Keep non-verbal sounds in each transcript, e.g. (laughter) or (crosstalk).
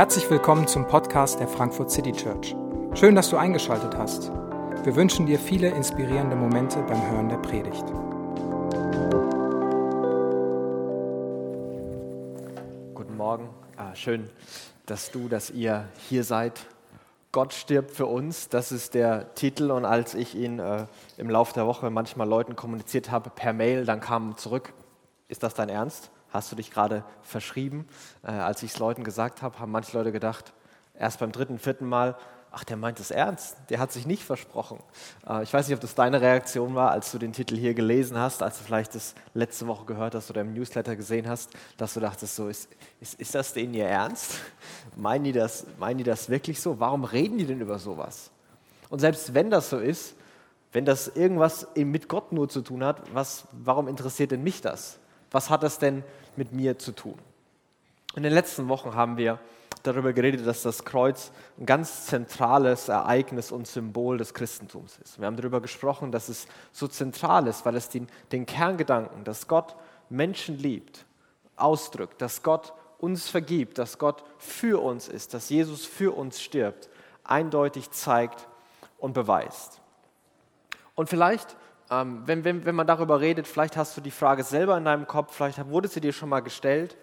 Herzlich willkommen zum Podcast der Frankfurt City Church. Schön, dass du eingeschaltet hast. Wir wünschen dir viele inspirierende Momente beim Hören der Predigt. Guten Morgen, ah, schön, dass du, dass ihr hier seid. Gott stirbt für uns, das ist der Titel. Und als ich ihn äh, im Laufe der Woche manchmal Leuten kommuniziert habe per Mail, dann kam zurück, ist das dein Ernst? Hast du dich gerade verschrieben? Äh, als ich es Leuten gesagt habe, haben manche Leute gedacht, erst beim dritten, vierten Mal, ach, der meint es ernst, der hat sich nicht versprochen. Äh, ich weiß nicht, ob das deine Reaktion war, als du den Titel hier gelesen hast, als du vielleicht das letzte Woche gehört hast oder im Newsletter gesehen hast, dass du dachtest, so, ist, ist, ist das denen ihr Ernst? (laughs) Meinen die, das, meinen die das wirklich so? Warum reden die denn über sowas? Und selbst wenn das so ist, wenn das irgendwas mit Gott nur zu tun hat, was, warum interessiert denn mich das? Was hat das denn mit mir zu tun? In den letzten Wochen haben wir darüber geredet, dass das Kreuz ein ganz zentrales Ereignis und Symbol des Christentums ist. Wir haben darüber gesprochen, dass es so zentral ist, weil es den, den Kerngedanken, dass Gott Menschen liebt, ausdrückt, dass Gott uns vergibt, dass Gott für uns ist, dass Jesus für uns stirbt, eindeutig zeigt und beweist. Und vielleicht ähm, wenn, wenn, wenn man darüber redet, vielleicht hast du die Frage selber in deinem Kopf, vielleicht wurde sie dir schon mal gestellt.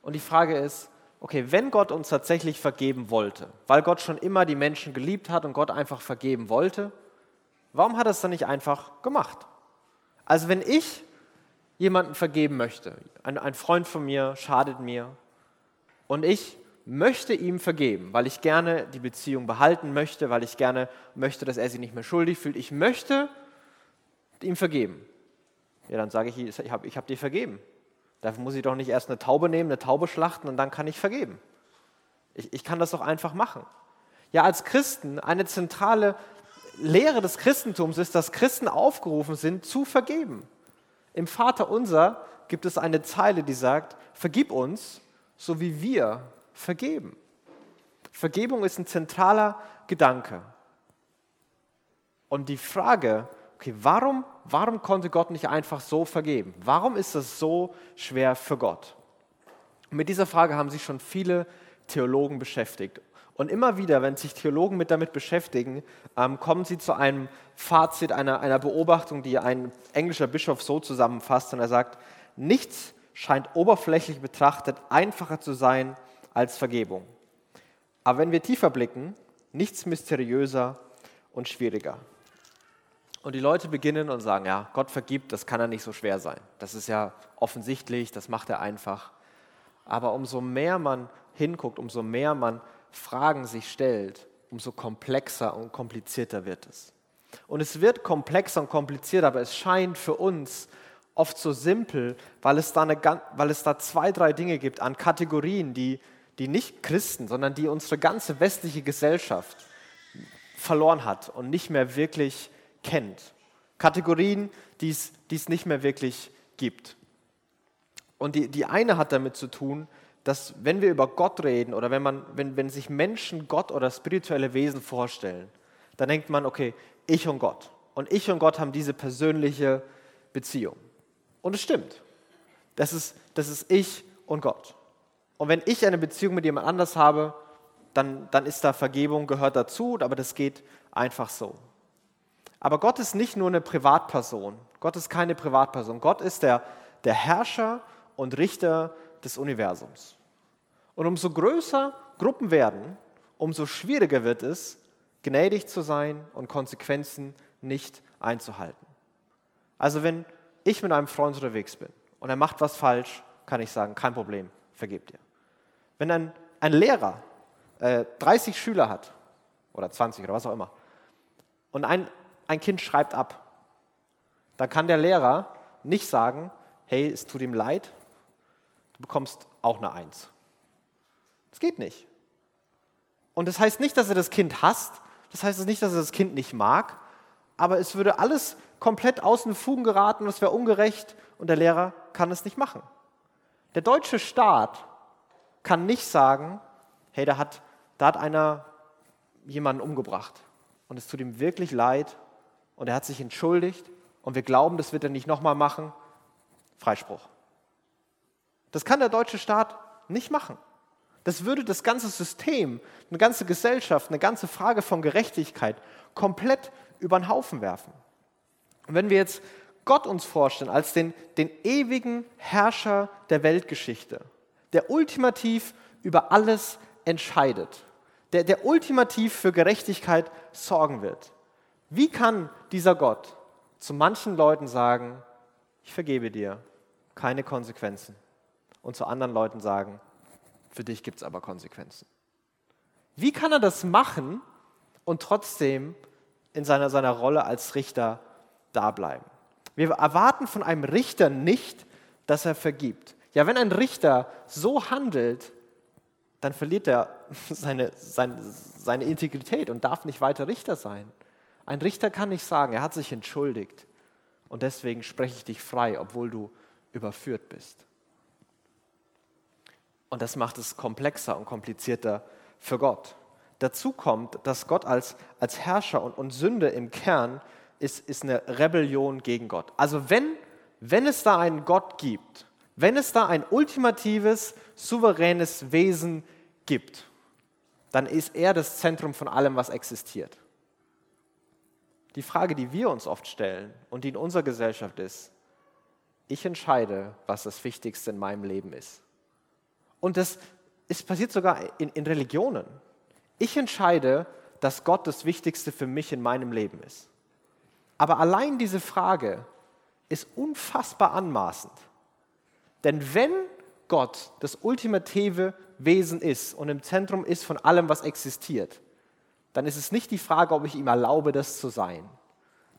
Und die Frage ist, okay, wenn Gott uns tatsächlich vergeben wollte, weil Gott schon immer die Menschen geliebt hat und Gott einfach vergeben wollte, warum hat er es dann nicht einfach gemacht? Also wenn ich jemanden vergeben möchte, ein, ein Freund von mir schadet mir und ich möchte ihm vergeben, weil ich gerne die Beziehung behalten möchte, weil ich gerne möchte, dass er sich nicht mehr schuldig fühlt. Ich möchte, ihm vergeben. Ja, dann sage ich, ich habe ich hab dir vergeben. Dafür muss ich doch nicht erst eine Taube nehmen, eine Taube schlachten und dann kann ich vergeben. Ich, ich kann das doch einfach machen. Ja, als Christen, eine zentrale Lehre des Christentums ist, dass Christen aufgerufen sind, zu vergeben. Im Vater unser gibt es eine Zeile, die sagt, vergib uns, so wie wir vergeben. Vergebung ist ein zentraler Gedanke. Und die Frage, okay, warum, warum konnte Gott nicht einfach so vergeben? Warum ist das so schwer für Gott? Mit dieser Frage haben sich schon viele Theologen beschäftigt. Und immer wieder, wenn sich Theologen mit damit beschäftigen, ähm, kommen sie zu einem Fazit, einer, einer Beobachtung, die ein englischer Bischof so zusammenfasst. Und er sagt, nichts scheint oberflächlich betrachtet einfacher zu sein als Vergebung. Aber wenn wir tiefer blicken, nichts mysteriöser und schwieriger. Und die Leute beginnen und sagen, ja, Gott vergibt, das kann ja nicht so schwer sein. Das ist ja offensichtlich, das macht er einfach. Aber umso mehr man hinguckt, umso mehr man Fragen sich stellt, umso komplexer und komplizierter wird es. Und es wird komplexer und komplizierter, aber es scheint für uns oft so simpel, weil es da, eine, weil es da zwei, drei Dinge gibt an Kategorien, die, die nicht Christen, sondern die unsere ganze westliche Gesellschaft verloren hat und nicht mehr wirklich kennt. Kategorien, die es nicht mehr wirklich gibt. Und die, die eine hat damit zu tun, dass wenn wir über Gott reden oder wenn, man, wenn, wenn sich Menschen Gott oder spirituelle Wesen vorstellen, dann denkt man, okay, ich und Gott. Und ich und Gott haben diese persönliche Beziehung. Und es stimmt. Das ist, das ist ich und Gott. Und wenn ich eine Beziehung mit jemand anders habe, dann, dann ist da Vergebung, gehört dazu, aber das geht einfach so. Aber Gott ist nicht nur eine Privatperson. Gott ist keine Privatperson. Gott ist der, der Herrscher und Richter des Universums. Und umso größer Gruppen werden, umso schwieriger wird es, gnädig zu sein und Konsequenzen nicht einzuhalten. Also wenn ich mit einem Freund unterwegs bin und er macht was falsch, kann ich sagen, kein Problem, vergebt dir. Wenn ein, ein Lehrer äh, 30 Schüler hat oder 20 oder was auch immer und ein, ein Kind schreibt ab, dann kann der Lehrer nicht sagen, hey, es tut ihm leid, du bekommst auch eine Eins. Das geht nicht. Und das heißt nicht, dass er das Kind hasst, das heißt nicht, dass er das Kind nicht mag, aber es würde alles komplett aus den Fugen geraten es wäre ungerecht und der Lehrer kann es nicht machen. Der deutsche Staat kann nicht sagen, hey, da hat, da hat einer jemanden umgebracht und es tut ihm wirklich leid und er hat sich entschuldigt und wir glauben, das wird er nicht nochmal machen. Freispruch. Das kann der deutsche Staat nicht machen. Das würde das ganze System, eine ganze Gesellschaft, eine ganze Frage von Gerechtigkeit komplett über den Haufen werfen. Und wenn wir jetzt Gott uns vorstellen als den, den ewigen Herrscher der Weltgeschichte, der ultimativ über alles entscheidet, der, der ultimativ für Gerechtigkeit sorgen wird, wie kann dieser Gott zu manchen Leuten sagen, ich vergebe dir, keine Konsequenzen, und zu anderen Leuten sagen, für dich gibt es aber Konsequenzen? Wie kann er das machen und trotzdem in seiner, seiner Rolle als Richter da bleiben? Wir erwarten von einem Richter nicht, dass er vergibt. Ja, wenn ein Richter so handelt, dann verliert er (laughs) seine, seine, seine Integrität und darf nicht weiter Richter sein. Ein Richter kann nicht sagen, er hat sich entschuldigt und deswegen spreche ich dich frei, obwohl du überführt bist. Und das macht es komplexer und komplizierter für Gott. Dazu kommt, dass Gott als, als Herrscher und, und Sünde im Kern ist, ist eine Rebellion gegen Gott. Also wenn, wenn es da einen Gott gibt, wenn es da ein ultimatives, souveränes Wesen gibt, dann ist er das Zentrum von allem, was existiert. Die Frage, die wir uns oft stellen und die in unserer Gesellschaft ist, ich entscheide, was das Wichtigste in meinem Leben ist. Und das ist passiert sogar in, in Religionen. Ich entscheide, dass Gott das Wichtigste für mich in meinem Leben ist. Aber allein diese Frage ist unfassbar anmaßend. Denn wenn Gott das ultimative Wesen ist und im Zentrum ist von allem, was existiert, dann ist es nicht die Frage, ob ich ihm erlaube, das zu sein.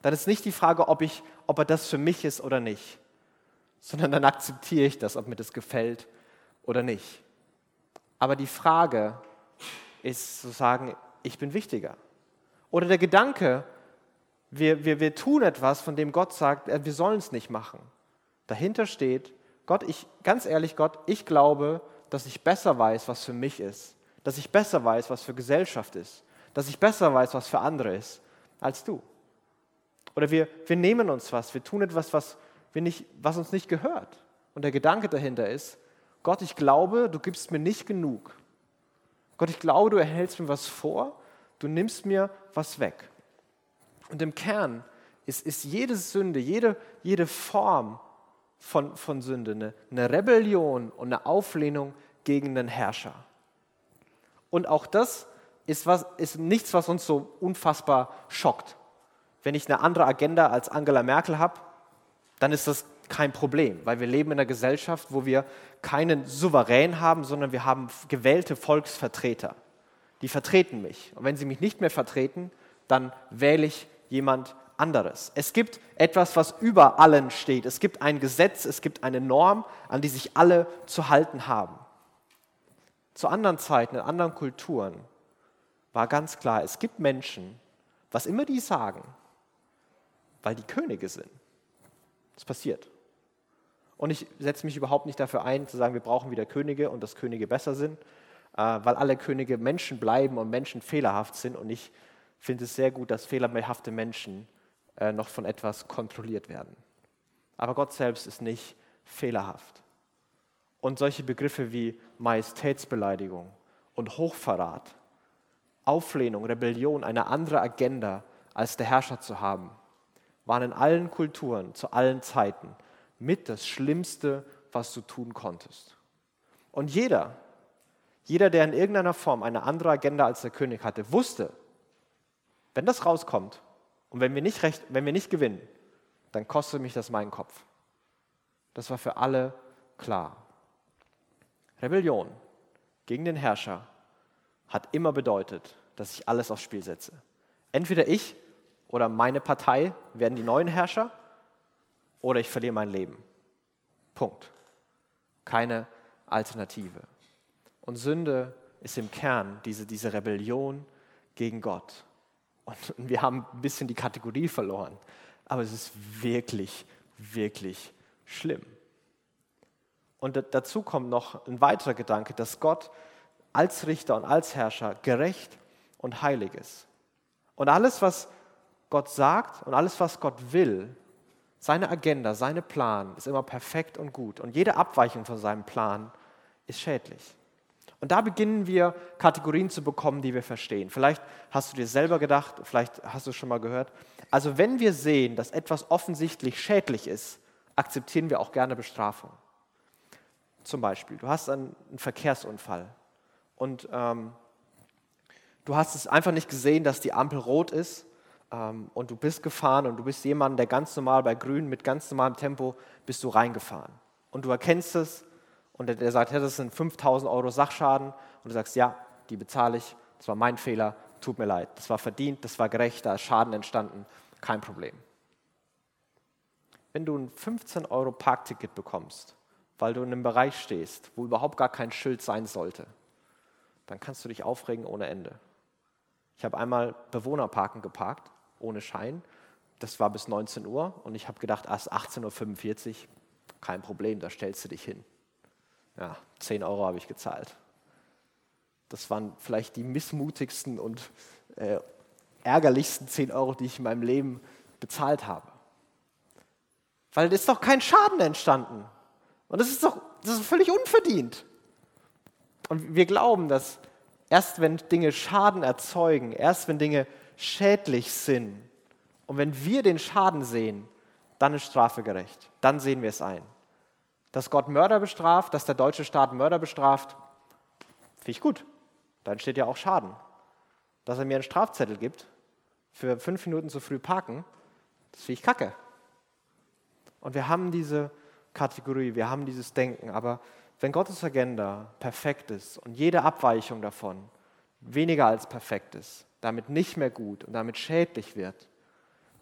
Dann ist nicht die Frage, ob, ich, ob er das für mich ist oder nicht, sondern dann akzeptiere ich das, ob mir das gefällt oder nicht. Aber die Frage ist zu sagen, ich bin wichtiger. Oder der Gedanke, wir, wir, wir tun etwas, von dem Gott sagt, äh, wir sollen es nicht machen. Dahinter steht, Gott, ich, ganz ehrlich, Gott, ich glaube, dass ich besser weiß, was für mich ist, dass ich besser weiß, was für Gesellschaft ist, dass ich besser weiß, was für andere ist, als du. Oder wir, wir nehmen uns was, wir tun etwas, was, wir nicht, was uns nicht gehört. Und der Gedanke dahinter ist, Gott, ich glaube, du gibst mir nicht genug. Gott, ich glaube, du erhältst mir was vor, du nimmst mir was weg. Und im Kern ist, ist jede Sünde, jede, jede Form von, von Sünde eine, eine Rebellion und eine Auflehnung gegen den Herrscher. Und auch das ist, was, ist nichts, was uns so unfassbar schockt. Wenn ich eine andere Agenda als Angela Merkel habe, dann ist das kein Problem, weil wir leben in einer Gesellschaft, wo wir keinen Souverän haben, sondern wir haben gewählte Volksvertreter. Die vertreten mich. Und wenn sie mich nicht mehr vertreten, dann wähle ich jemand anderes. Es gibt etwas, was über allen steht. Es gibt ein Gesetz, es gibt eine Norm, an die sich alle zu halten haben. Zu anderen Zeiten, in anderen Kulturen war ganz klar, es gibt Menschen, was immer die sagen, weil die Könige sind. Das passiert. Und ich setze mich überhaupt nicht dafür ein, zu sagen, wir brauchen wieder Könige und dass Könige besser sind, äh, weil alle Könige Menschen bleiben und Menschen fehlerhaft sind. Und ich finde es sehr gut, dass fehlerhafte Menschen äh, noch von etwas kontrolliert werden. Aber Gott selbst ist nicht fehlerhaft. Und solche Begriffe wie Majestätsbeleidigung und Hochverrat, Auflehnung, Rebellion, eine andere Agenda als der Herrscher zu haben, waren in allen Kulturen, zu allen Zeiten mit das Schlimmste, was du tun konntest. Und jeder, jeder, der in irgendeiner Form eine andere Agenda als der König hatte, wusste, wenn das rauskommt und wenn wir nicht, recht, wenn wir nicht gewinnen, dann kostet mich das meinen Kopf. Das war für alle klar. Rebellion gegen den Herrscher hat immer bedeutet, dass ich alles aufs Spiel setze. Entweder ich oder meine Partei werden die neuen Herrscher oder ich verliere mein Leben. Punkt. Keine Alternative. Und Sünde ist im Kern diese, diese Rebellion gegen Gott. Und wir haben ein bisschen die Kategorie verloren. Aber es ist wirklich, wirklich schlimm. Und dazu kommt noch ein weiterer Gedanke, dass Gott als Richter und als Herrscher gerecht und heilig ist. Und alles, was Gott sagt und alles, was Gott will, seine Agenda, seine Plan ist immer perfekt und gut. Und jede Abweichung von seinem Plan ist schädlich. Und da beginnen wir Kategorien zu bekommen, die wir verstehen. Vielleicht hast du dir selber gedacht, vielleicht hast du es schon mal gehört. Also wenn wir sehen, dass etwas offensichtlich schädlich ist, akzeptieren wir auch gerne Bestrafung. Zum Beispiel, du hast einen, Verkehrsunfall und ähm, du hast es einfach nicht gesehen, dass die Ampel rot ist ähm, und du bist gefahren und du bist jemand, der ganz normal bei Grün mit ganz normalem Tempo bist du reingefahren. Und du erkennst es und der, der sagt, ja, das sind 5000 Euro Sachschaden. Und du sagst, ja, die bezahle ich, das war mein Fehler, tut mir leid, das war verdient, das war gerecht, da ist Schaden entstanden, kein Problem. Wenn du ein 15 Euro Parkticket bekommst, weil du in einem Bereich stehst, wo überhaupt gar kein Schild sein sollte, dann kannst du dich aufregen ohne Ende. Ich habe einmal Bewohnerparken geparkt, ohne Schein. Das war bis 19 Uhr und ich habe gedacht, erst 18.45 Uhr, kein Problem, da stellst du dich hin. Ja, 10 Euro habe ich gezahlt. Das waren vielleicht die missmutigsten und äh, ärgerlichsten 10 Euro, die ich in meinem Leben bezahlt habe. Weil es ist doch kein Schaden entstanden. Und das ist doch das ist völlig unverdient. Und wir glauben, dass erst wenn Dinge Schaden erzeugen, erst wenn Dinge schädlich sind und wenn wir den Schaden sehen, dann ist Strafe gerecht. Dann sehen wir es ein. Dass Gott Mörder bestraft, dass der deutsche Staat Mörder bestraft, finde ich gut. Da entsteht ja auch Schaden. Dass er mir einen Strafzettel gibt, für fünf Minuten zu früh parken, das finde ich kacke. Und wir haben diese Kategorie, wir haben dieses Denken, aber wenn Gottes Agenda perfekt ist und jede Abweichung davon weniger als perfekt ist, damit nicht mehr gut und damit schädlich wird,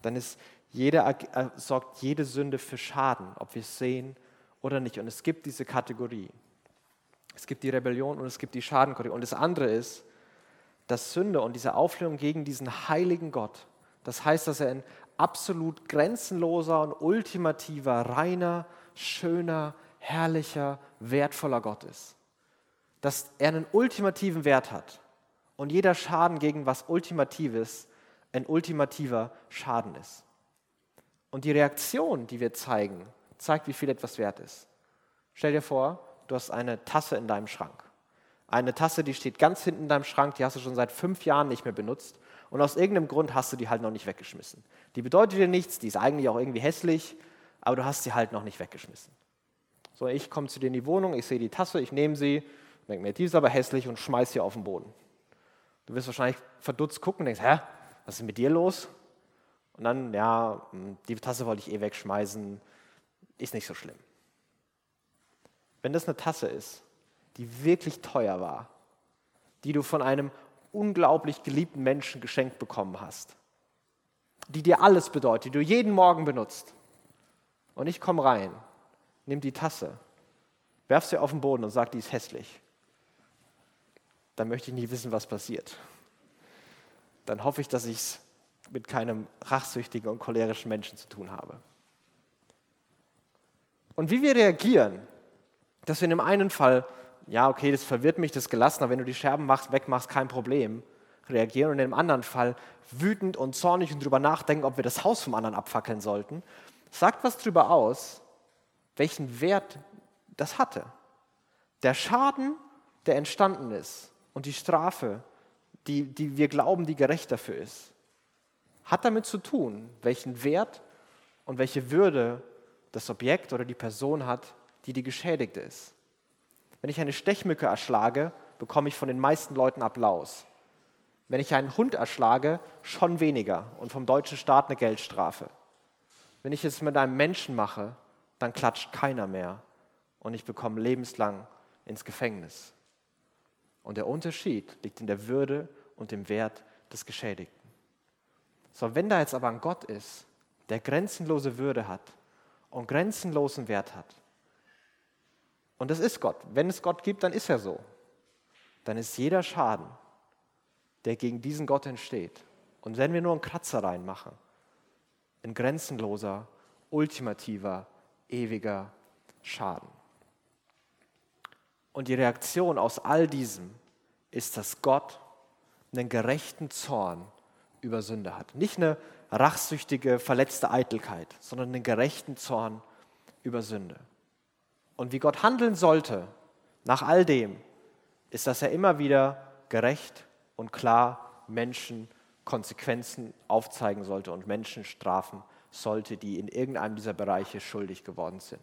dann ist jede, äh, sorgt jede Sünde für Schaden, ob wir es sehen oder nicht. Und es gibt diese Kategorie. Es gibt die Rebellion und es gibt die Schadenkategorie. Und das andere ist, dass Sünde und diese Auflehnung gegen diesen heiligen Gott, das heißt, dass er ein absolut grenzenloser und ultimativer, reiner, schöner, herrlicher, wertvoller Gott ist. Dass er einen ultimativen Wert hat und jeder Schaden gegen was Ultimatives ein ultimativer Schaden ist. Und die Reaktion, die wir zeigen zeigt, wie viel etwas wert ist. Stell dir vor, du hast eine Tasse in deinem Schrank. Eine Tasse, die steht ganz hinten in deinem Schrank, die hast du schon seit fünf Jahren nicht mehr benutzt und aus irgendeinem Grund hast du die halt noch nicht weggeschmissen. Die bedeutet dir nichts, die ist eigentlich auch irgendwie hässlich, aber du hast sie halt noch nicht weggeschmissen. So, ich komme zu dir in die Wohnung, ich sehe die Tasse, ich nehme sie, denke mir, die ist aber hässlich und schmeiß sie auf den Boden. Du wirst wahrscheinlich verdutzt gucken und denkst, hä, was ist mit dir los? Und dann, ja, hm, die Tasse wollte ich eh wegschmeißen, ist nicht so schlimm. Wenn das eine Tasse ist, die wirklich teuer war, die du von einem unglaublich geliebten Menschen geschenkt bekommen hast, die dir alles bedeutet, die du jeden Morgen benutzt, und ich komme rein, nimm die Tasse, werf sie auf den Boden und sag, die ist hässlich, dann möchte ich nie wissen, was passiert. Dann hoffe ich, dass ich es mit keinem rachsüchtigen und cholerischen Menschen zu tun habe. Und wie wir reagieren, dass wir in dem einen Fall, ja, okay, das verwirrt mich, das gelassen, aber wenn du die Scherben machst, wegmachst, kein Problem, reagieren und in dem anderen Fall wütend und zornig und darüber nachdenken, ob wir das Haus vom anderen abfackeln sollten, sagt was darüber aus, welchen Wert das hatte. Der Schaden, der entstanden ist und die Strafe, die, die wir glauben, die gerecht dafür ist, hat damit zu tun, welchen Wert und welche Würde das Objekt oder die Person hat, die die Geschädigte ist. Wenn ich eine Stechmücke erschlage, bekomme ich von den meisten Leuten Applaus. Wenn ich einen Hund erschlage, schon weniger und vom deutschen Staat eine Geldstrafe. Wenn ich es mit einem Menschen mache, dann klatscht keiner mehr und ich bekomme lebenslang ins Gefängnis. Und der Unterschied liegt in der Würde und dem Wert des Geschädigten. So, wenn da jetzt aber ein Gott ist, der grenzenlose Würde hat und grenzenlosen Wert hat, und das ist Gott, wenn es Gott gibt, dann ist er so, dann ist jeder Schaden, der gegen diesen Gott entsteht, und wenn wir nur einen Kratzer reinmachen, ein grenzenloser, ultimativer, ewiger Schaden. Und die Reaktion aus all diesem ist, dass Gott einen gerechten Zorn über Sünde hat. Nicht eine rachsüchtige, verletzte Eitelkeit, sondern einen gerechten Zorn über Sünde. Und wie Gott handeln sollte nach all dem, ist, dass er immer wieder gerecht und klar Menschen Konsequenzen aufzeigen sollte und Menschen strafen sollte, die in irgendeinem dieser Bereiche schuldig geworden sind.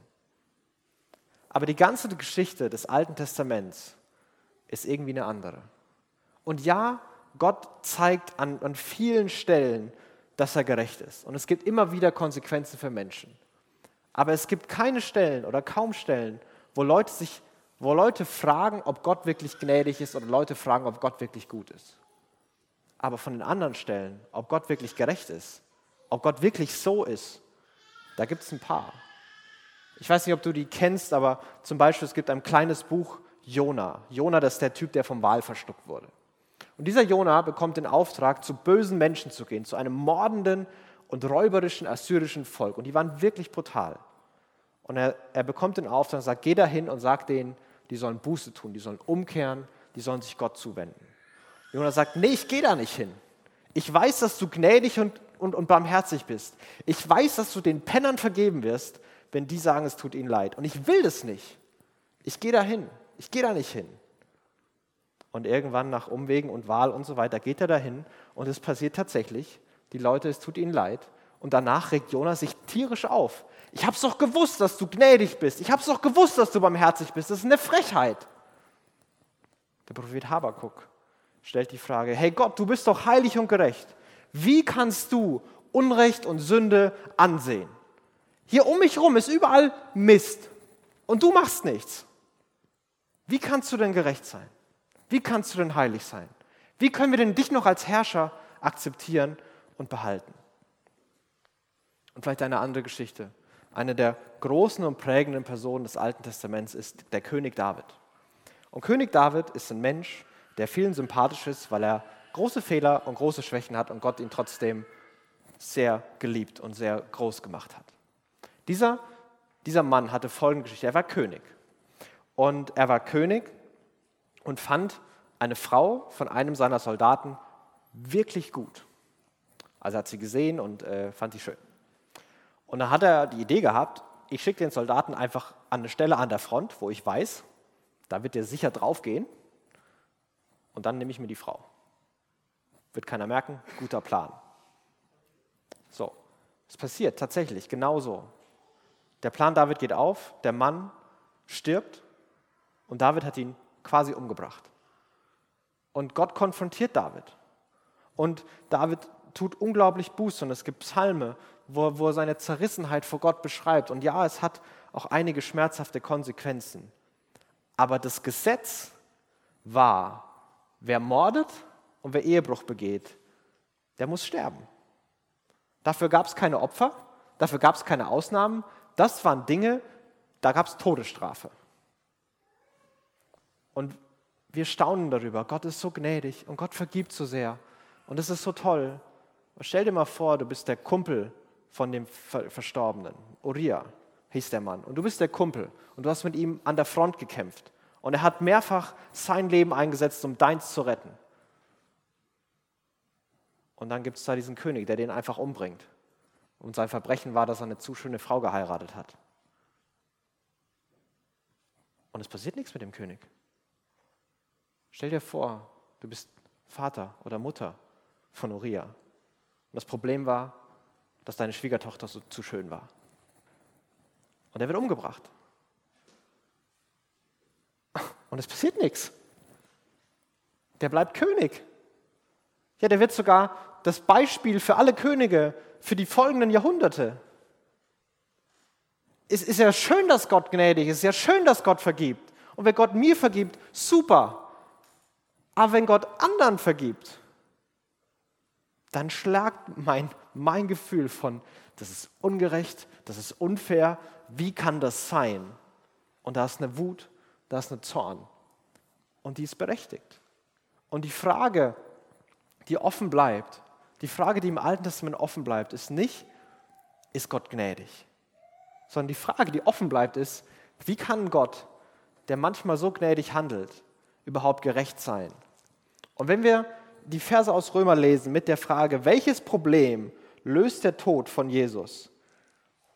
Aber die ganze Geschichte des Alten Testaments ist irgendwie eine andere. Und ja, Gott zeigt an, an vielen Stellen, dass er gerecht ist. Und es gibt immer wieder Konsequenzen für Menschen. Aber es gibt keine Stellen oder kaum Stellen, wo Leute sich, wo Leute fragen, ob Gott wirklich gnädig ist oder Leute fragen, ob Gott wirklich gut ist. Aber von den anderen Stellen, ob Gott wirklich gerecht ist, ob Gott wirklich so ist, da gibt es ein paar. Ich weiß nicht, ob du die kennst, aber zum Beispiel es gibt ein kleines Buch Jona. Jona, das ist der Typ, der vom Wal verschluckt wurde. Und dieser Jona bekommt den Auftrag, zu bösen Menschen zu gehen, zu einem mordenden und räuberischen assyrischen Volk. Und die waren wirklich brutal. Und er, er bekommt den Auftrag und sagt, geh dahin und sag denen, die sollen Buße tun, die sollen umkehren, die sollen sich Gott zuwenden. Jona sagt, nee, ich gehe da nicht hin. Ich weiß, dass du gnädig und, und, und barmherzig bist. Ich weiß, dass du den Pennern vergeben wirst, wenn die sagen, es tut ihnen leid. Und ich will das nicht. Ich gehe da hin. Ich gehe da nicht hin. Und irgendwann nach Umwegen und Wahl und so weiter geht er dahin und es passiert tatsächlich. Die Leute, es tut ihnen leid. Und danach regt Jonas sich tierisch auf. Ich habe es doch gewusst, dass du gnädig bist. Ich habe es doch gewusst, dass du barmherzig bist. Das ist eine Frechheit. Der Prophet Habakuk stellt die Frage, hey Gott, du bist doch heilig und gerecht. Wie kannst du Unrecht und Sünde ansehen? Hier um mich herum ist überall Mist und du machst nichts. Wie kannst du denn gerecht sein? Wie kannst du denn heilig sein? Wie können wir denn dich noch als Herrscher akzeptieren und behalten? Und vielleicht eine andere Geschichte. Eine der großen und prägenden Personen des Alten Testaments ist der König David. Und König David ist ein Mensch, der vielen sympathisch ist, weil er große Fehler und große Schwächen hat und Gott ihn trotzdem sehr geliebt und sehr groß gemacht hat. Dieser, dieser Mann hatte folgende Geschichte. Er war König. Und er war König und fand eine Frau von einem seiner Soldaten wirklich gut. Also hat sie gesehen und äh, fand sie schön. Und dann hat er die Idee gehabt, ich schicke den Soldaten einfach an eine Stelle an der Front, wo ich weiß, da wird der sicher draufgehen. Und dann nehme ich mir die Frau. Wird keiner merken, guter Plan. So, es passiert tatsächlich genauso. Der Plan David geht auf, der Mann stirbt und David hat ihn quasi umgebracht. Und Gott konfrontiert David. Und David tut unglaublich Buße und es gibt Psalme, wo, wo er seine Zerrissenheit vor Gott beschreibt. Und ja, es hat auch einige schmerzhafte Konsequenzen. Aber das Gesetz war, wer mordet und wer Ehebruch begeht, der muss sterben. Dafür gab es keine Opfer, dafür gab es keine Ausnahmen. Das waren Dinge, da gab es Todesstrafe. Und wir staunen darüber. Gott ist so gnädig und Gott vergibt so sehr. Und es ist so toll. Und stell dir mal vor, du bist der Kumpel von dem Verstorbenen. Uriah hieß der Mann. Und du bist der Kumpel. Und du hast mit ihm an der Front gekämpft. Und er hat mehrfach sein Leben eingesetzt, um deins zu retten. Und dann gibt es da diesen König, der den einfach umbringt. Und sein Verbrechen war, dass er eine zu schöne Frau geheiratet hat. Und es passiert nichts mit dem König. Stell dir vor, du bist Vater oder Mutter von Uriah. Und das Problem war, dass deine Schwiegertochter so zu schön war. Und er wird umgebracht. Und es passiert nichts. Der bleibt König. Ja, der wird sogar das Beispiel für alle Könige für die folgenden Jahrhunderte. Es ist ja schön, dass Gott gnädig ist. Es ist ja schön, dass Gott vergibt. Und wenn Gott mir vergibt, super. Aber wenn Gott anderen vergibt, dann schlagt mein, mein Gefühl von, das ist ungerecht, das ist unfair, wie kann das sein? Und da ist eine Wut, da ist eine Zorn. Und die ist berechtigt. Und die Frage, die offen bleibt, die Frage, die im Alten Testament offen bleibt, ist nicht, ist Gott gnädig? Sondern die Frage, die offen bleibt, ist, wie kann Gott, der manchmal so gnädig handelt, überhaupt gerecht sein? Und wenn wir die Verse aus Römer lesen mit der Frage, welches Problem löst der Tod von Jesus,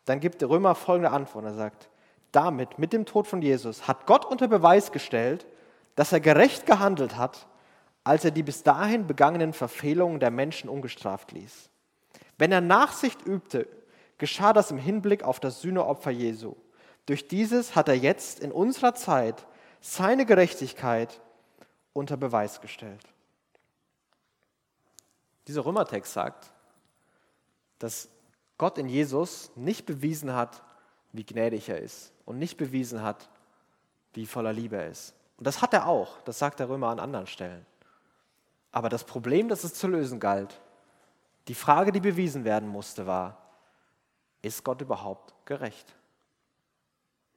dann gibt der Römer folgende Antwort. Er sagt, damit, mit dem Tod von Jesus, hat Gott unter Beweis gestellt, dass er gerecht gehandelt hat, als er die bis dahin begangenen Verfehlungen der Menschen ungestraft ließ. Wenn er Nachsicht übte, geschah das im Hinblick auf das Sühneopfer Jesu. Durch dieses hat er jetzt in unserer Zeit seine Gerechtigkeit unter Beweis gestellt. Dieser Römertext sagt, dass Gott in Jesus nicht bewiesen hat, wie gnädig er ist und nicht bewiesen hat, wie voller Liebe er ist. Und das hat er auch, das sagt der Römer an anderen Stellen. Aber das Problem, das es zu lösen galt, die Frage, die bewiesen werden musste, war, ist Gott überhaupt gerecht?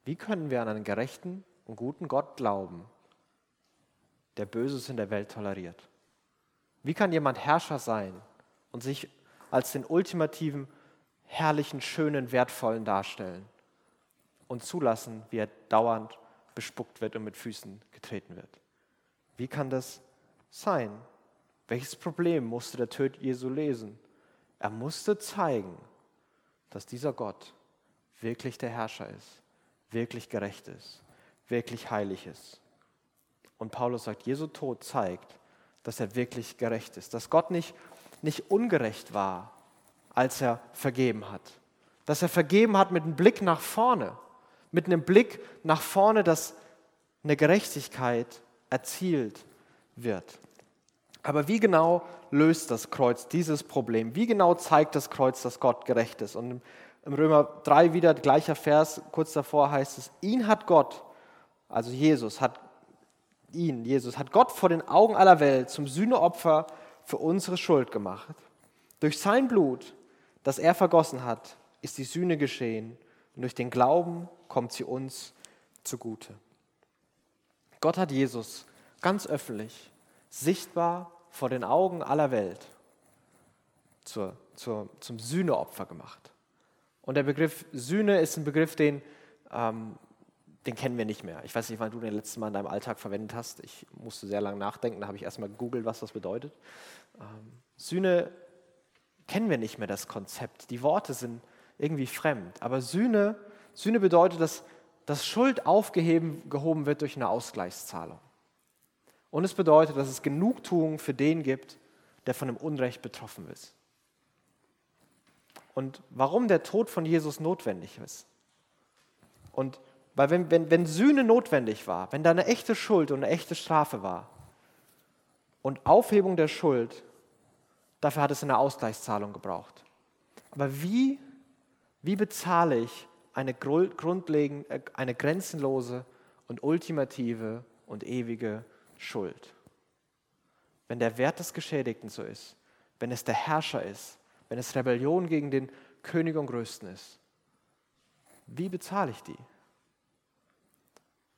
Wie können wir an einen gerechten und guten Gott glauben, der Böses in der Welt toleriert? Wie kann jemand Herrscher sein und sich als den ultimativen, herrlichen, schönen, wertvollen darstellen und zulassen, wie er dauernd bespuckt wird und mit Füßen getreten wird? Wie kann das sein? Welches Problem musste der Tod Jesu lesen? Er musste zeigen, dass dieser Gott wirklich der Herrscher ist, wirklich gerecht ist, wirklich heilig ist. Und Paulus sagt, Jesu Tod zeigt, dass er wirklich gerecht ist, dass Gott nicht, nicht ungerecht war, als er vergeben hat, dass er vergeben hat mit einem Blick nach vorne, mit einem Blick nach vorne, dass eine Gerechtigkeit erzielt wird. Aber wie genau löst das Kreuz dieses Problem? Wie genau zeigt das Kreuz, dass Gott gerecht ist? Und im Römer 3 wieder gleicher Vers, kurz davor heißt es, ihn hat Gott, also Jesus, hat ihn, Jesus, hat Gott vor den Augen aller Welt zum Sühneopfer für unsere Schuld gemacht. Durch sein Blut, das er vergossen hat, ist die Sühne geschehen und durch den Glauben kommt sie uns zugute. Gott hat Jesus ganz öffentlich, sichtbar vor den Augen aller Welt zur, zur, zum Sühneopfer gemacht. Und der Begriff Sühne ist ein Begriff, den, ähm, den kennen wir nicht mehr. Ich weiß nicht, wann du den letzten Mal in deinem Alltag verwendet hast. Ich musste sehr lange nachdenken, da habe ich erstmal gegoogelt, was das bedeutet. Ähm, Sühne kennen wir nicht mehr, das Konzept. Die Worte sind irgendwie fremd. Aber Sühne, Sühne bedeutet, dass, dass Schuld aufgehoben wird durch eine Ausgleichszahlung. Und es bedeutet, dass es Genugtuung für den gibt, der von dem Unrecht betroffen ist. Und warum der Tod von Jesus notwendig ist. Und weil wenn, wenn, wenn Sühne notwendig war, wenn da eine echte Schuld und eine echte Strafe war und Aufhebung der Schuld, dafür hat es eine Ausgleichszahlung gebraucht. Aber wie, wie bezahle ich eine, grundlegend, äh, eine grenzenlose und ultimative und ewige Schuld. Wenn der Wert des Geschädigten so ist, wenn es der Herrscher ist, wenn es Rebellion gegen den König und Größten ist, wie bezahle ich die?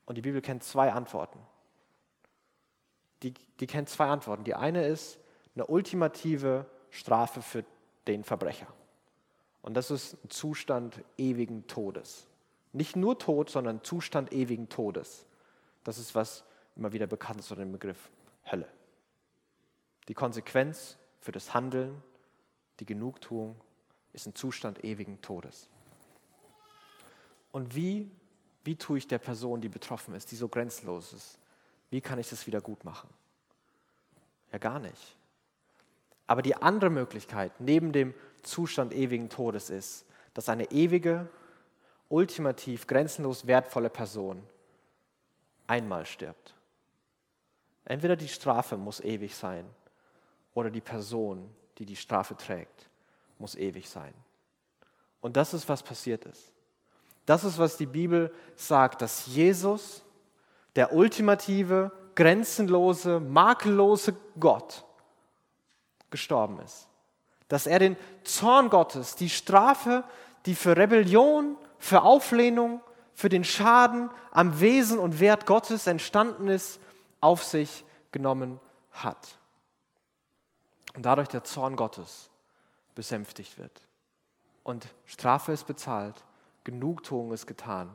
Und die Bibel kennt zwei Antworten. Die, die kennt zwei Antworten. Die eine ist eine ultimative Strafe für den Verbrecher. Und das ist ein Zustand ewigen Todes. Nicht nur Tod, sondern Zustand ewigen Todes. Das ist, was immer wieder bekannt ist unter dem Begriff Hölle. Die Konsequenz für das Handeln, die Genugtuung ist ein Zustand ewigen Todes. Und wie, wie tue ich der Person, die betroffen ist, die so grenzenlos ist, wie kann ich das wieder gut machen? Ja, gar nicht. Aber die andere Möglichkeit neben dem Zustand ewigen Todes ist, dass eine ewige, ultimativ grenzenlos wertvolle Person einmal stirbt. Entweder die Strafe muss ewig sein oder die Person, die die Strafe trägt, muss ewig sein. Und das ist, was passiert ist. Das ist, was die Bibel sagt, dass Jesus, der ultimative, grenzenlose, makellose Gott, gestorben ist. Dass er den Zorn Gottes, die Strafe, die für Rebellion, für Auflehnung, für den Schaden am Wesen und Wert Gottes entstanden ist, auf sich genommen hat. Und dadurch der Zorn Gottes besänftigt wird. Und Strafe ist bezahlt, Genugtuung ist getan.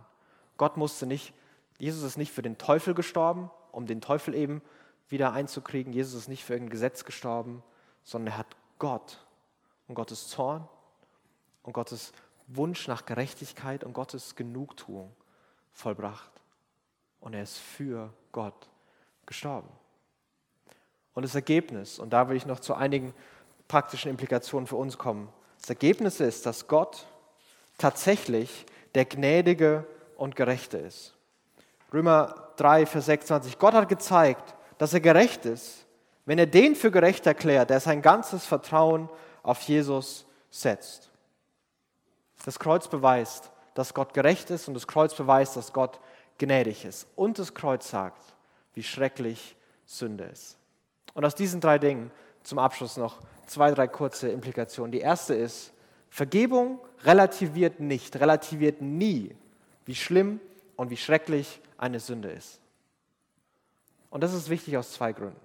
Gott musste nicht, Jesus ist nicht für den Teufel gestorben, um den Teufel eben wieder einzukriegen. Jesus ist nicht für irgendein Gesetz gestorben, sondern er hat Gott und Gottes Zorn und Gottes Wunsch nach Gerechtigkeit und Gottes Genugtuung vollbracht. Und er ist für Gott gestorben. Und das Ergebnis, und da will ich noch zu einigen praktischen Implikationen für uns kommen, das Ergebnis ist, dass Gott tatsächlich der Gnädige und Gerechte ist. Römer 3, Vers 26. Gott hat gezeigt, dass er gerecht ist, wenn er den für gerecht erklärt, der sein ganzes Vertrauen auf Jesus setzt. Das Kreuz beweist, dass Gott gerecht ist und das Kreuz beweist, dass Gott gnädig ist. Und das Kreuz sagt, wie schrecklich Sünde ist. Und aus diesen drei Dingen zum Abschluss noch zwei, drei kurze Implikationen. Die erste ist, Vergebung relativiert nicht, relativiert nie, wie schlimm und wie schrecklich eine Sünde ist. Und das ist wichtig aus zwei Gründen.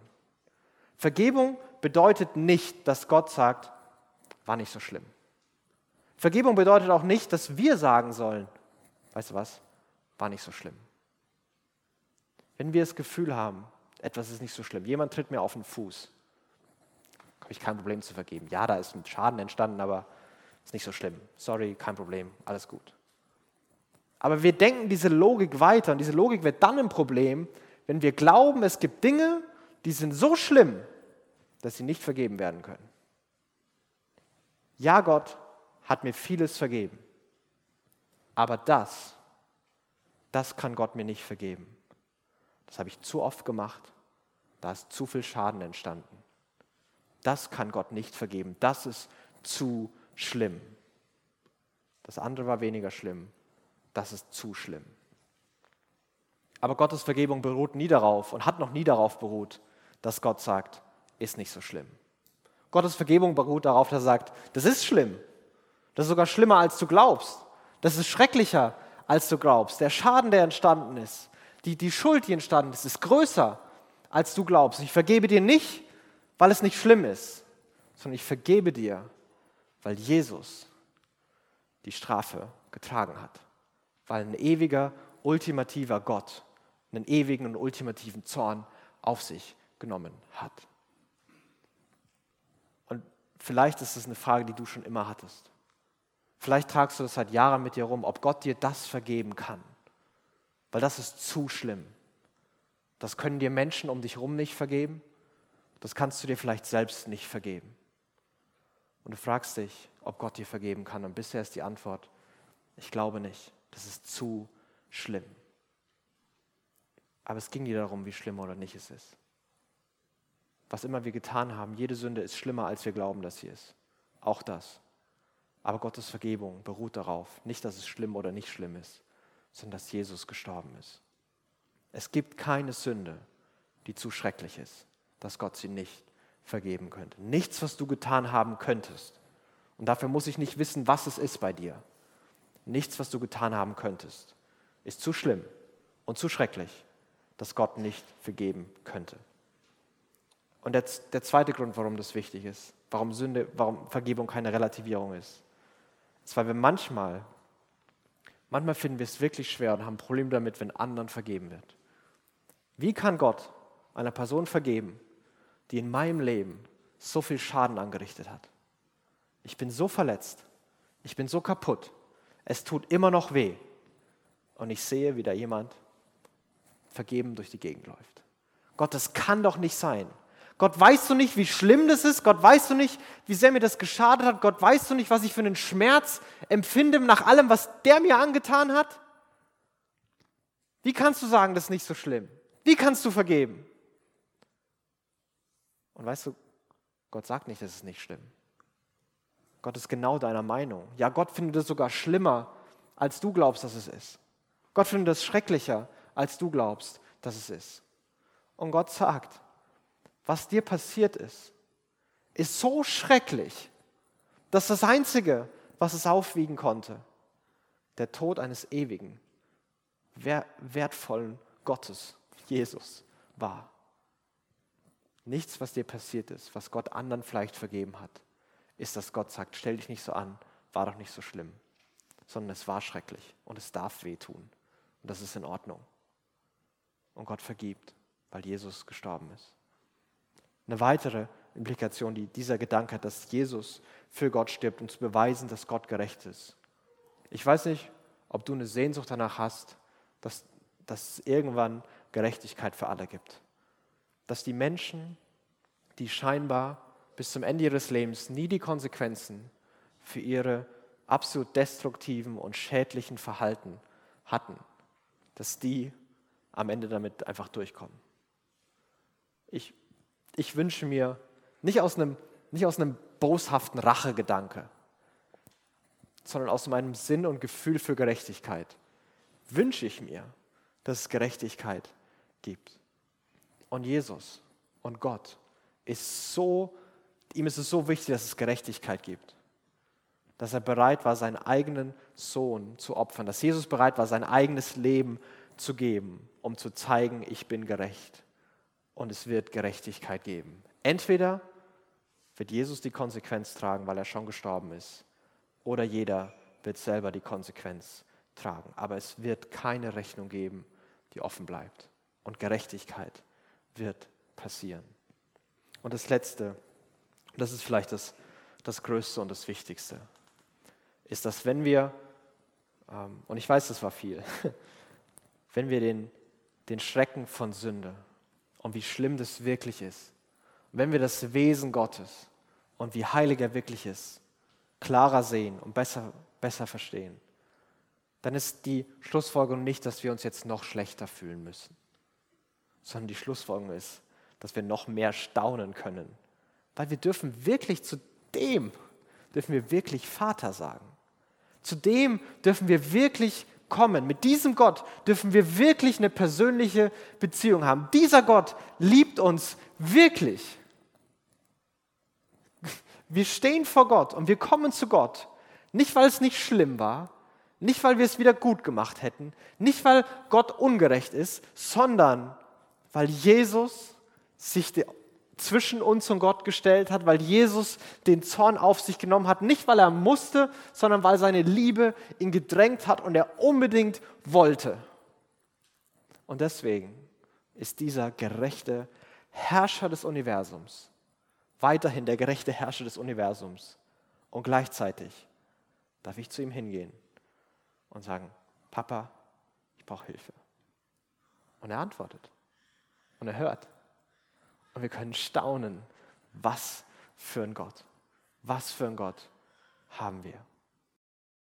Vergebung bedeutet nicht, dass Gott sagt, war nicht so schlimm. Vergebung bedeutet auch nicht, dass wir sagen sollen, weißt du was, war nicht so schlimm. Wenn wir das Gefühl haben, etwas ist nicht so schlimm, jemand tritt mir auf den Fuß, habe ich kein Problem zu vergeben. Ja, da ist ein Schaden entstanden, aber ist nicht so schlimm. Sorry, kein Problem, alles gut. Aber wir denken diese Logik weiter und diese Logik wird dann ein Problem, wenn wir glauben, es gibt Dinge, die sind so schlimm, dass sie nicht vergeben werden können. Ja, Gott hat mir vieles vergeben, aber das, das kann Gott mir nicht vergeben. Das habe ich zu oft gemacht, da ist zu viel Schaden entstanden. Das kann Gott nicht vergeben, das ist zu schlimm. Das andere war weniger schlimm, das ist zu schlimm. Aber Gottes Vergebung beruht nie darauf und hat noch nie darauf beruht, dass Gott sagt, ist nicht so schlimm. Gottes Vergebung beruht darauf, dass er sagt, das ist schlimm. Das ist sogar schlimmer, als du glaubst. Das ist schrecklicher, als du glaubst. Der Schaden, der entstanden ist, die, die Schuld, die entstanden ist, ist größer, als du glaubst. Ich vergebe dir nicht, weil es nicht schlimm ist, sondern ich vergebe dir, weil Jesus die Strafe getragen hat. Weil ein ewiger, ultimativer Gott einen ewigen und ultimativen Zorn auf sich genommen hat. Und vielleicht ist es eine Frage, die du schon immer hattest. Vielleicht tragst du das seit Jahren mit dir rum, ob Gott dir das vergeben kann. Weil das ist zu schlimm. Das können dir Menschen um dich herum nicht vergeben. Das kannst du dir vielleicht selbst nicht vergeben. Und du fragst dich, ob Gott dir vergeben kann. Und bisher ist die Antwort, ich glaube nicht. Das ist zu schlimm. Aber es ging nie darum, wie schlimm oder nicht es ist. Was immer wir getan haben, jede Sünde ist schlimmer, als wir glauben, dass sie ist. Auch das. Aber Gottes Vergebung beruht darauf, nicht, dass es schlimm oder nicht schlimm ist, sondern dass Jesus gestorben ist. Es gibt keine Sünde, die zu schrecklich ist, dass Gott sie nicht vergeben könnte. Nichts, was du getan haben könntest. Und dafür muss ich nicht wissen, was es ist bei dir. Nichts, was du getan haben könntest, ist zu schlimm und zu schrecklich, dass Gott nicht vergeben könnte. Und der, der zweite Grund, warum das wichtig ist, warum Sünde, warum Vergebung keine Relativierung ist, ist, weil wir manchmal, manchmal finden wir es wirklich schwer und haben ein Problem damit, wenn anderen vergeben wird. Wie kann Gott einer Person vergeben, die in meinem Leben so viel Schaden angerichtet hat? Ich bin so verletzt, ich bin so kaputt, es tut immer noch weh. Und ich sehe, wie da jemand vergeben durch die Gegend läuft. Gott, das kann doch nicht sein. Gott, weißt du nicht, wie schlimm das ist? Gott, weißt du nicht, wie sehr mir das geschadet hat? Gott, weißt du nicht, was ich für einen Schmerz empfinde nach allem, was der mir angetan hat? Wie kannst du sagen, das ist nicht so schlimm? Wie kannst du vergeben? Und weißt du, Gott sagt nicht, das ist nicht schlimm. Gott ist genau deiner Meinung. Ja, Gott findet es sogar schlimmer, als du glaubst, dass es ist. Gott findet es schrecklicher, als du glaubst, dass es ist. Und Gott sagt, was dir passiert ist, ist so schrecklich, dass das Einzige, was es aufwiegen konnte, der Tod eines ewigen, wertvollen Gottes, Jesus, war. Nichts, was dir passiert ist, was Gott anderen vielleicht vergeben hat, ist, dass Gott sagt, stell dich nicht so an, war doch nicht so schlimm, sondern es war schrecklich und es darf wehtun. Und das ist in Ordnung und Gott vergibt, weil Jesus gestorben ist. Eine weitere Implikation, die dieser Gedanke hat, dass Jesus für Gott stirbt, um zu beweisen, dass Gott gerecht ist. Ich weiß nicht, ob du eine Sehnsucht danach hast, dass, dass es irgendwann Gerechtigkeit für alle gibt. dass die Menschen, die scheinbar bis zum Ende ihres Lebens nie die Konsequenzen für ihre absolut destruktiven und schädlichen Verhalten hatten, dass die am Ende damit einfach durchkommen. Ich, ich wünsche mir nicht aus einem, nicht aus einem boshaften Rachegedanke, sondern aus meinem Sinn und Gefühl für Gerechtigkeit wünsche ich mir, dass es Gerechtigkeit gibt. Und Jesus und Gott ist so, ihm ist es so wichtig, dass es Gerechtigkeit gibt. Dass er bereit war, seinen eigenen Sohn zu opfern. Dass Jesus bereit war, sein eigenes Leben zu geben, um zu zeigen, ich bin gerecht. Und es wird Gerechtigkeit geben. Entweder wird Jesus die Konsequenz tragen, weil er schon gestorben ist, oder jeder wird selber die Konsequenz tragen. Aber es wird keine Rechnung geben, die offen bleibt. Und Gerechtigkeit wird passieren. Und das Letzte, das ist vielleicht das, das Größte und das Wichtigste, ist, dass wenn wir, ähm, und ich weiß, das war viel, (laughs) wenn wir den, den Schrecken von Sünde und wie schlimm das wirklich ist, wenn wir das Wesen Gottes und wie heilig er wirklich ist, klarer sehen und besser, besser verstehen, dann ist die Schlussfolgerung nicht, dass wir uns jetzt noch schlechter fühlen müssen, sondern die Schlussfolgerung ist, dass wir noch mehr staunen können. Weil wir dürfen wirklich zu dem, dürfen wir wirklich Vater sagen. Zu dem dürfen wir wirklich kommen. Mit diesem Gott dürfen wir wirklich eine persönliche Beziehung haben. Dieser Gott liebt uns wirklich. Wir stehen vor Gott und wir kommen zu Gott. Nicht, weil es nicht schlimm war, nicht, weil wir es wieder gut gemacht hätten, nicht, weil Gott ungerecht ist, sondern weil Jesus sich zwischen uns und Gott gestellt hat, weil Jesus den Zorn auf sich genommen hat, nicht weil er musste, sondern weil seine Liebe ihn gedrängt hat und er unbedingt wollte. Und deswegen ist dieser gerechte Herrscher des Universums weiterhin der gerechte Herrscher des Universums. Und gleichzeitig darf ich zu ihm hingehen und sagen, Papa, ich brauche Hilfe. Und er antwortet. Und er hört. Und wir können staunen, was für ein Gott, was für ein Gott haben wir.